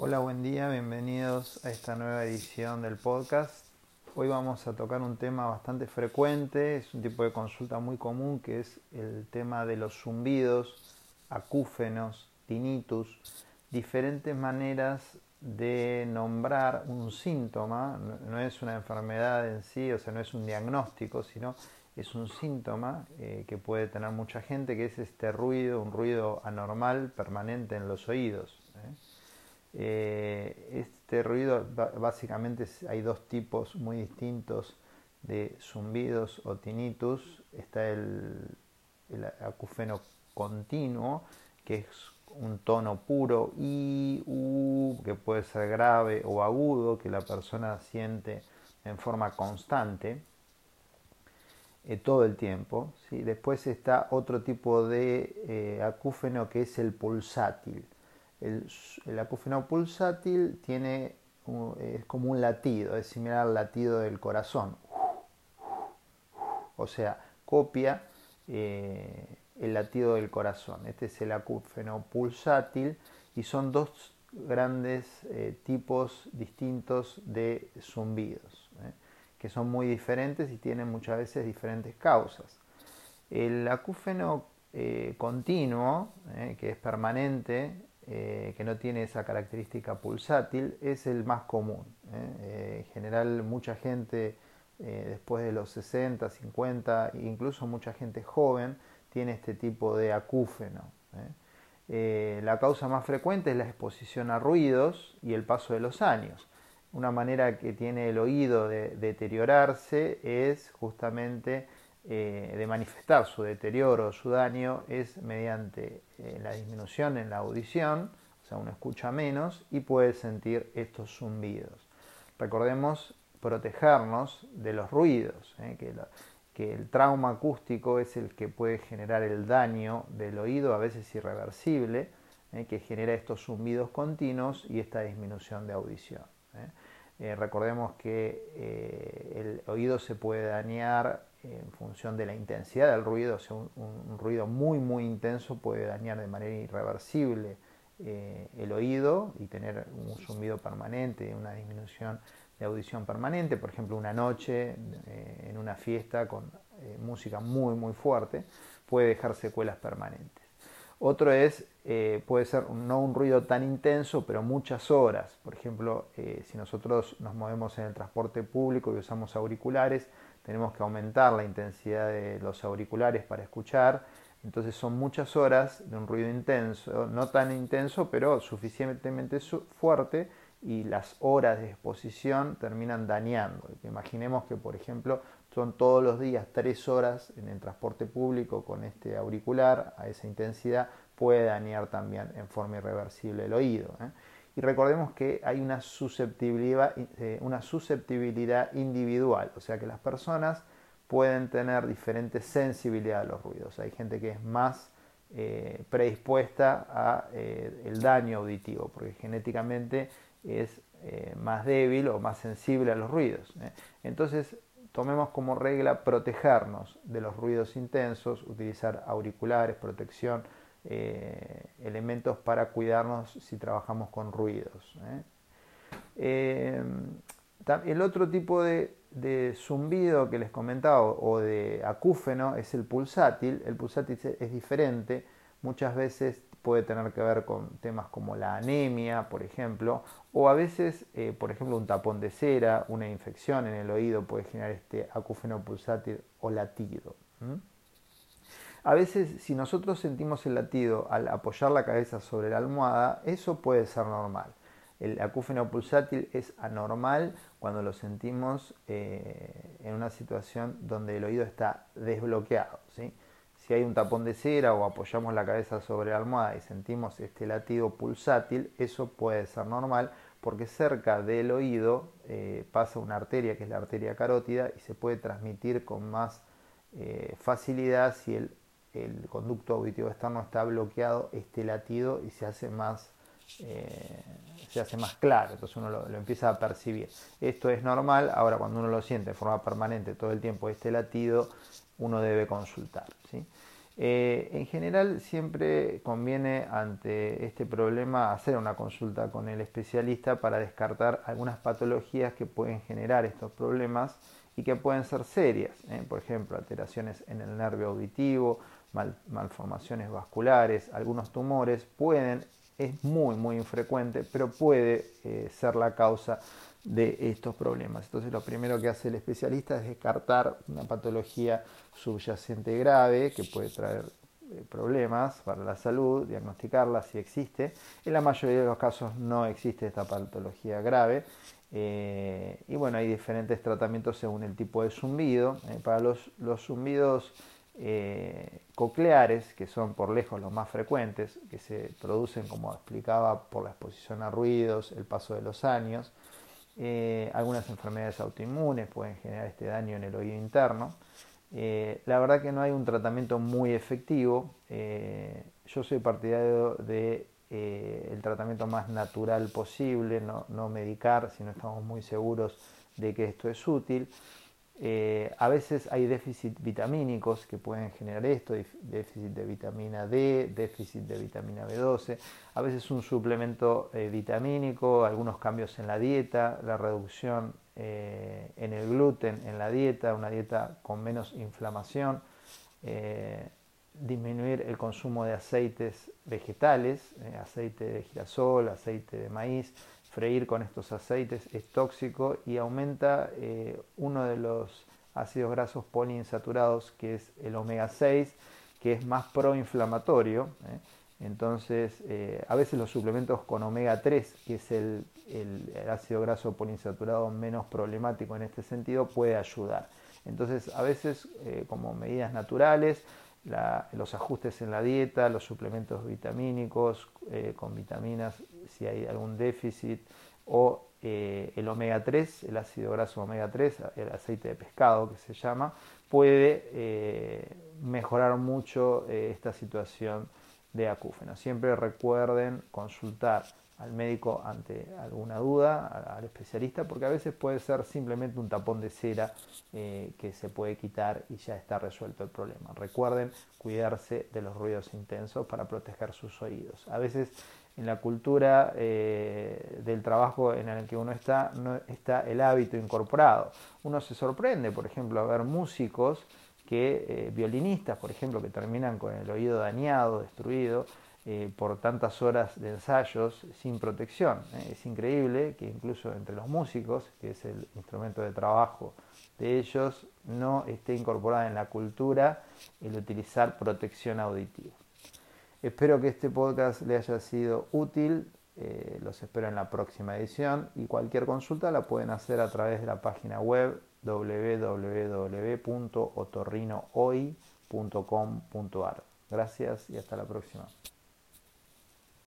Hola, buen día, bienvenidos a esta nueva edición del podcast. Hoy vamos a tocar un tema bastante frecuente, es un tipo de consulta muy común que es el tema de los zumbidos, acúfenos, tinnitus, diferentes maneras de nombrar un síntoma, no es una enfermedad en sí, o sea, no es un diagnóstico, sino es un síntoma eh, que puede tener mucha gente, que es este ruido, un ruido anormal permanente en los oídos. ¿eh? Eh, este ruido, básicamente hay dos tipos muy distintos de zumbidos o tinnitus. Está el, el acúfeno continuo, que es un tono puro y u, que puede ser grave o agudo, que la persona siente en forma constante eh, todo el tiempo. ¿sí? Después está otro tipo de eh, acúfeno que es el pulsátil. El, acúfeno pulsátil tiene, es como un latido, es similar al latido del corazón. O sea, copia eh, el latido del corazón. Este es el acúfeno pulsátil y son dos grandes eh, tipos distintos de zumbidos, ¿eh? que son muy diferentes y tienen muchas veces diferentes causas. El acúfeno continuo, que es permanente, que no tiene esa característica pulsátil, es el más común. en general mucha gente después de los 60, 50, incluso mucha gente joven, tiene este tipo de acúfeno. ¿eh? Eh, la causa más frecuente es la exposición a ruidos y el paso de los años. Una manera que tiene el oído de deteriorarse es justamente eh, de manifestar su deterioro, su daño, es mediante la disminución en la audición, o sea, uno escucha menos y puede sentir estos zumbidos. Recordemos protegernos de los ruidos, que que el trauma acústico es el que puede generar el daño del oído, a veces irreversible, eh, que genera estos zumbidos continuos y esta disminución de audición. Eh. Eh, recordemos que el oído se puede dañar en función de la intensidad del ruido, o sea, un, ruido muy muy intenso puede dañar de manera irreversible el oído y tener un zumbido permanente, una disminución de audición permanente, por ejemplo una noche eh, en una fiesta con eh, música muy muy fuerte, puede dejar secuelas permanentes. Otro es, eh, puede ser no un ruido tan intenso, pero muchas horas. Por ejemplo, si nosotros nos movemos en el transporte público y usamos auriculares, tenemos que aumentar la intensidad de los auriculares para escuchar. Entonces son muchas horas de un ruido intenso, no tan intenso, pero suficientemente fuerte y las horas de exposición terminan dañando. Imaginemos que, por ejemplo, son todos los días tres horas en el transporte público con este auricular a esa intensidad, puede dañar también en forma irreversible el oído. ¿eh? Y recordemos que hay una susceptibilidad, eh, una susceptibilidad individual, o sea que las personas pueden tener diferentes sensibilidad a los ruidos. Hay gente que es más eh, predispuesta a el daño auditivo, porque genéticamente es más débil o más sensible a los ruidos. Entonces, tomemos como regla protegernos de los ruidos intensos, utilizar auriculares, protección, eh, elementos para cuidarnos si trabajamos con ruidos. el otro tipo de, zumbido que les comentaba o de acúfeno es el pulsátil. El pulsátil es diferente, muchas veces puede tener que ver con temas como la anemia, por ejemplo, o a veces, eh, por ejemplo, un tapón de cera, una infección en el oído puede generar este acúfeno pulsátil o latido. A veces, si nosotros sentimos el latido al apoyar la cabeza sobre la almohada, eso puede ser normal. El acúfeno pulsátil es anormal cuando lo sentimos eh, en una situación donde el oído está desbloqueado. ¿sí? Si hay un tapón de cera o apoyamos la cabeza sobre la almohada y sentimos este latido pulsátil, eso puede ser normal porque cerca del oído eh, pasa una arteria que es la arteria carótida y se puede transmitir con más eh, facilidad si el, conducto auditivo externo está bloqueado este latido y se hace más eh, se hace más claro, entonces uno lo, empieza a percibir. Esto es normal, ahora cuando uno lo siente de forma permanente todo el tiempo este latido, uno debe consultar. ¿sí? Eh, en general siempre conviene ante este problema hacer una consulta con el especialista para descartar algunas patologías que pueden generar estos problemas y que pueden ser serias, ¿eh? por ejemplo alteraciones en el nervio auditivo, malformaciones vasculares, algunos tumores, pueden, es muy muy infrecuente, pero puede eh, ser la causa de estos problemas. Entonces lo primero que hace el especialista es descartar una patología subyacente grave que puede traer problemas para la salud, diagnosticarla si existe. En la mayoría de los casos no existe esta patología grave. Eh, y bueno, hay diferentes tratamientos según el tipo de zumbido. Eh, para los, los zumbidos cocleares, que son por lejos los más frecuentes, que se producen, como explicaba, por la exposición a ruidos, el paso de los años, eh, algunas enfermedades autoinmunes pueden generar este daño en el oído interno. Eh, la verdad que no hay un tratamiento muy efectivo. Eh, yo soy partidario de el tratamiento más natural posible, no, no medicar si no estamos muy seguros de que esto es útil. Eh, a veces hay déficit vitamínicos que pueden generar esto, déficit de vitamina D, déficit de vitamina B12, a veces un suplemento eh, vitamínico, algunos cambios en la dieta, la reducción eh, en el gluten en la dieta, una dieta con menos inflamación, disminuir el consumo de aceites vegetales, aceite de girasol, aceite de maíz, freír con estos aceites es tóxico y aumenta eh, uno de los ácidos grasos poliinsaturados que es el omega 6 que es más proinflamatorio ¿eh? Entonces eh, a veces los suplementos con omega 3 que es el, ácido graso poliinsaturado menos problemático en este sentido puede ayudar. Entonces a veces como medidas naturales los ajustes en la dieta, los suplementos vitamínicos con vitaminas si hay algún déficit, o eh, el omega 3, el ácido graso omega 3, el aceite de pescado que se llama, puede eh, mejorar mucho eh, esta situación de acúfeno. Siempre recuerden consultar al médico ante alguna duda, al especialista, porque a veces puede ser simplemente un tapón de cera que se puede quitar y ya está resuelto el problema. Recuerden cuidarse de los ruidos intensos para proteger sus oídos. A veces en la cultura eh, del trabajo en el que uno está, no está el hábito incorporado. Uno se sorprende, por ejemplo, a ver músicos que, eh, violinistas, por ejemplo, que terminan con el oído dañado, destruido, eh, por tantas horas de ensayos sin protección. Es increíble que incluso entre los músicos, que es el instrumento de trabajo de ellos, no esté incorporada en la cultura el utilizar protección auditiva. Espero que este podcast le haya sido útil. Eh, los espero en la próxima edición y cualquier consulta la pueden hacer a través de la página web www.otorrinohoy.com.ar. Gracias y hasta la próxima.